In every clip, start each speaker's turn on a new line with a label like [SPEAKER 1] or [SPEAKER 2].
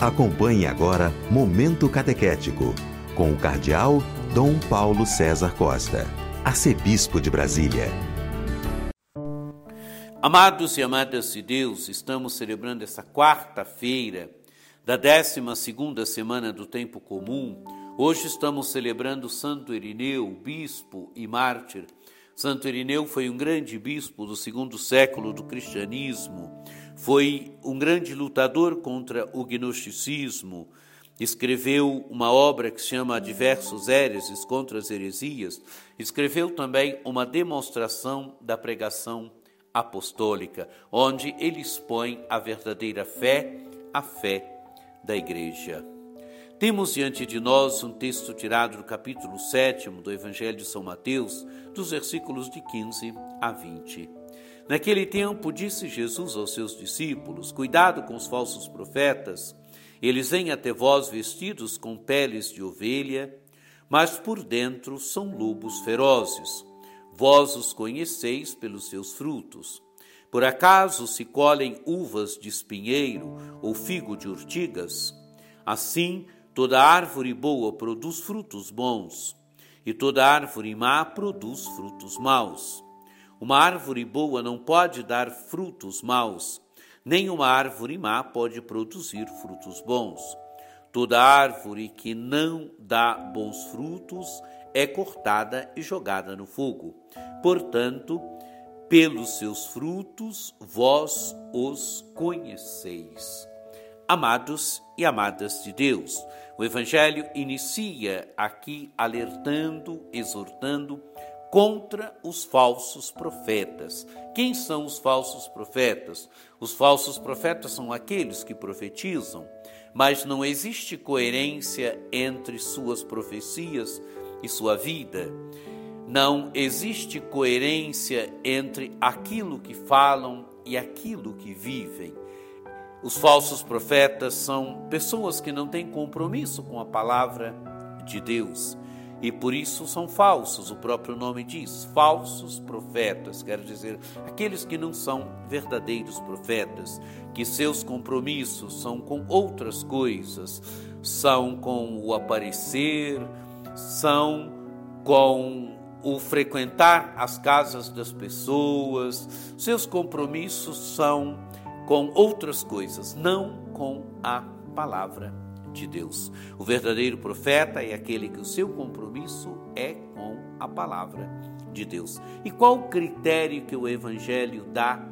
[SPEAKER 1] Acompanhe agora Momento Catequético, com o Cardeal Dom Paulo César Costa, Arcebispo de Brasília.
[SPEAKER 2] Amados e amadas de Deus, estamos celebrando essa quarta-feira da 12 segunda semana do tempo comum. Hoje estamos celebrando Santo Irineu, bispo e mártir. Santo Irineu foi um grande bispo do segundo século do cristianismo foi um grande lutador contra o gnosticismo, escreveu uma obra que se chama Diversos Héreses contra as Heresias, escreveu também uma demonstração da pregação apostólica, onde ele expõe a verdadeira fé, a fé da Igreja. Temos diante de nós um texto tirado do capítulo 7 do Evangelho de São Mateus, dos versículos de 15 a 20. Naquele tempo, disse Jesus aos seus discípulos: Cuidado com os falsos profetas. Eles vêm até vós vestidos com peles de ovelha, mas por dentro são lobos ferozes. Vós os conheceis pelos seus frutos. Por acaso se colhem uvas de espinheiro ou figo de urtigas? Assim, toda árvore boa produz frutos bons, e toda árvore má produz frutos maus. Uma árvore boa não pode dar frutos maus, nem uma árvore má pode produzir frutos bons. Toda árvore que não dá bons frutos é cortada e jogada no fogo. Portanto, pelos seus frutos vós os conheceis. Amados e amadas de Deus, o Evangelho inicia aqui alertando, exortando contra os falsos profetas. Quem são os falsos profetas? Os falsos profetas são aqueles que profetizam, mas não existe coerência entre suas profecias e sua vida. Não existe coerência entre aquilo que falam e aquilo que vivem. Os falsos profetas são pessoas que não têm compromisso com a palavra de Deus e por isso são falsos. O próprio nome diz: falsos profetas, quer dizer, aqueles que não são verdadeiros profetas, que seus compromissos são com outras coisas, são com o aparecer, são com o frequentar as casas das pessoas, seus compromissos são com outras coisas, não com a palavra de Deus. O verdadeiro profeta é aquele que o seu compromisso é com a palavra de Deus. E qual o critério que o evangelho dá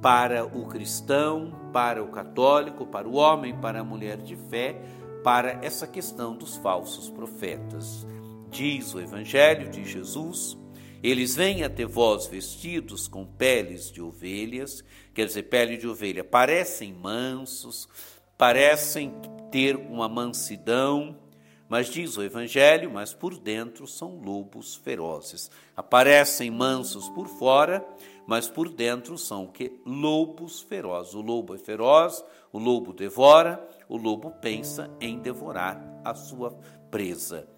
[SPEAKER 2] para o cristão, para o católico, para o homem, para a mulher de fé, para essa questão dos falsos profetas? Diz o evangelho de Jesus, eles vêm até vós vestidos com peles de ovelhas, quer dizer, pele de ovelha, parecem mansos, parecem ter uma mansidão, mas diz o Evangelho, mas por dentro são lobos ferozes. Aparecem mansos por fora, mas por dentro são o que? Lobos ferozes. O lobo é feroz, o lobo devora, o lobo pensa em devorar a sua presa.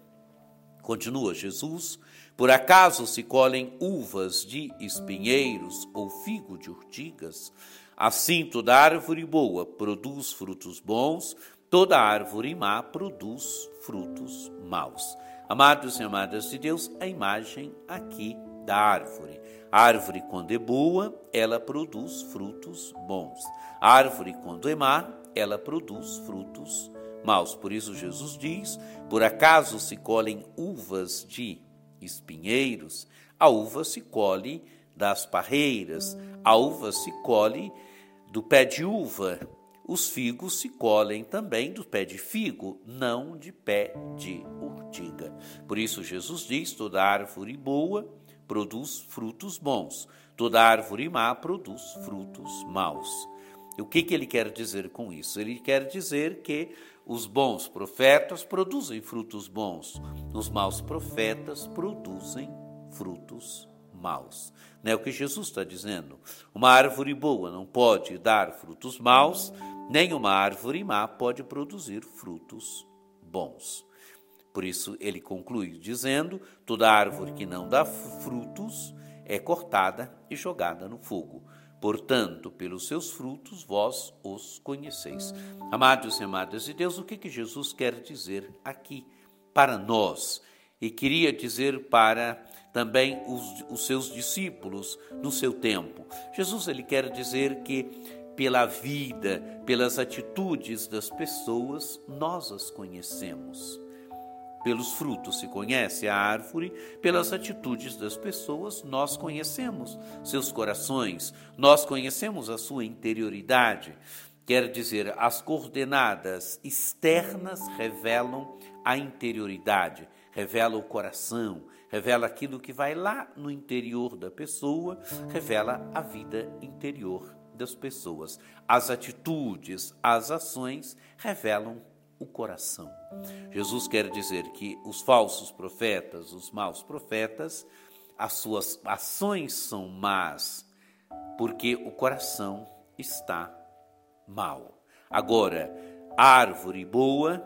[SPEAKER 2] Continua Jesus, por acaso se colhem uvas de espinheiros ou figo de urtigas? Assim, toda árvore boa produz frutos bons, toda árvore má produz frutos maus. Amados e amadas de Deus, a imagem aqui da árvore. A árvore, quando é boa, ela produz frutos bons. A árvore, quando é má, ela produz frutos maus. Por isso, Jesus diz: por acaso se colhem uvas de espinheiros, a uva se colhe das parreiras, a uva se colhe do pé de uva, os figos se colhem também do pé de figo, não de pé de urtiga. Por isso Jesus diz: toda árvore boa produz frutos bons, toda árvore má produz frutos maus. O que, que ele quer dizer com isso? Ele quer dizer que os bons profetas produzem frutos bons, os maus profetas produzem frutos maus. Não é o que Jesus está dizendo. Uma árvore boa não pode dar frutos maus, nem uma árvore má pode produzir frutos bons. Por isso ele conclui dizendo: toda árvore que não dá frutos é cortada e jogada no fogo. Portanto, pelos seus frutos vós os conheceis. Amados e amadas de Deus, o que, que Jesus quer dizer aqui para nós? E queria dizer para também os, os seus discípulos no seu tempo. Jesus ele quer dizer que pela vida, pelas atitudes das pessoas, nós as conhecemos. Pelos frutos se conhece a árvore, pelas atitudes das pessoas nós conhecemos seus corações, nós conhecemos a sua interioridade. Quer dizer, as coordenadas externas revelam a interioridade, revela o coração, revela aquilo que vai lá no interior da pessoa, revela a vida interior das pessoas. As atitudes, as ações revelam o coração. Jesus quer dizer que os falsos profetas, os maus profetas, as suas ações são más, porque o coração está mal. Agora, árvore boa,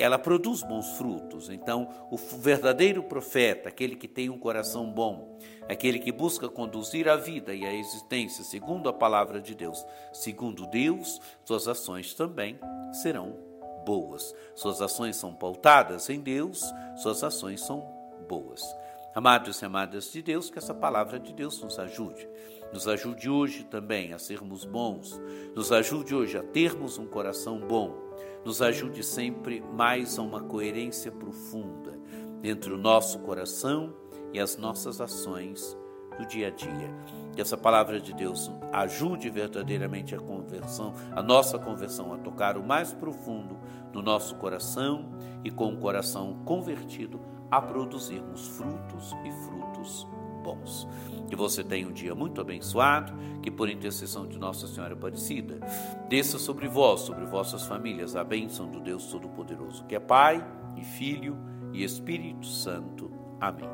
[SPEAKER 2] ela produz bons frutos. Então, o verdadeiro profeta, aquele que tem um coração bom, aquele que busca conduzir a vida e a existência segundo a palavra de Deus, segundo Deus, suas ações também serão boas. Suas ações são pautadas em Deus, suas ações são boas. Amados e amadas de Deus, que essa palavra de Deus nos ajude. Nos ajude hoje também a sermos bons, nos ajude hoje a termos um coração bom, nos ajude sempre mais a uma coerência profunda entre o nosso coração e as nossas ações do dia a dia. Que essa palavra de Deus ajude verdadeiramente a conversão, a nossa conversão a tocar o mais profundo no nosso coração e com o coração convertido a produzirmos frutos e frutos bons. Que você tenha um dia muito abençoado, que por intercessão de Nossa Senhora Aparecida, desça sobre vós, sobre vossas famílias, a bênção do Deus Todo-Poderoso, que é Pai e Filho e Espírito Santo. Amém.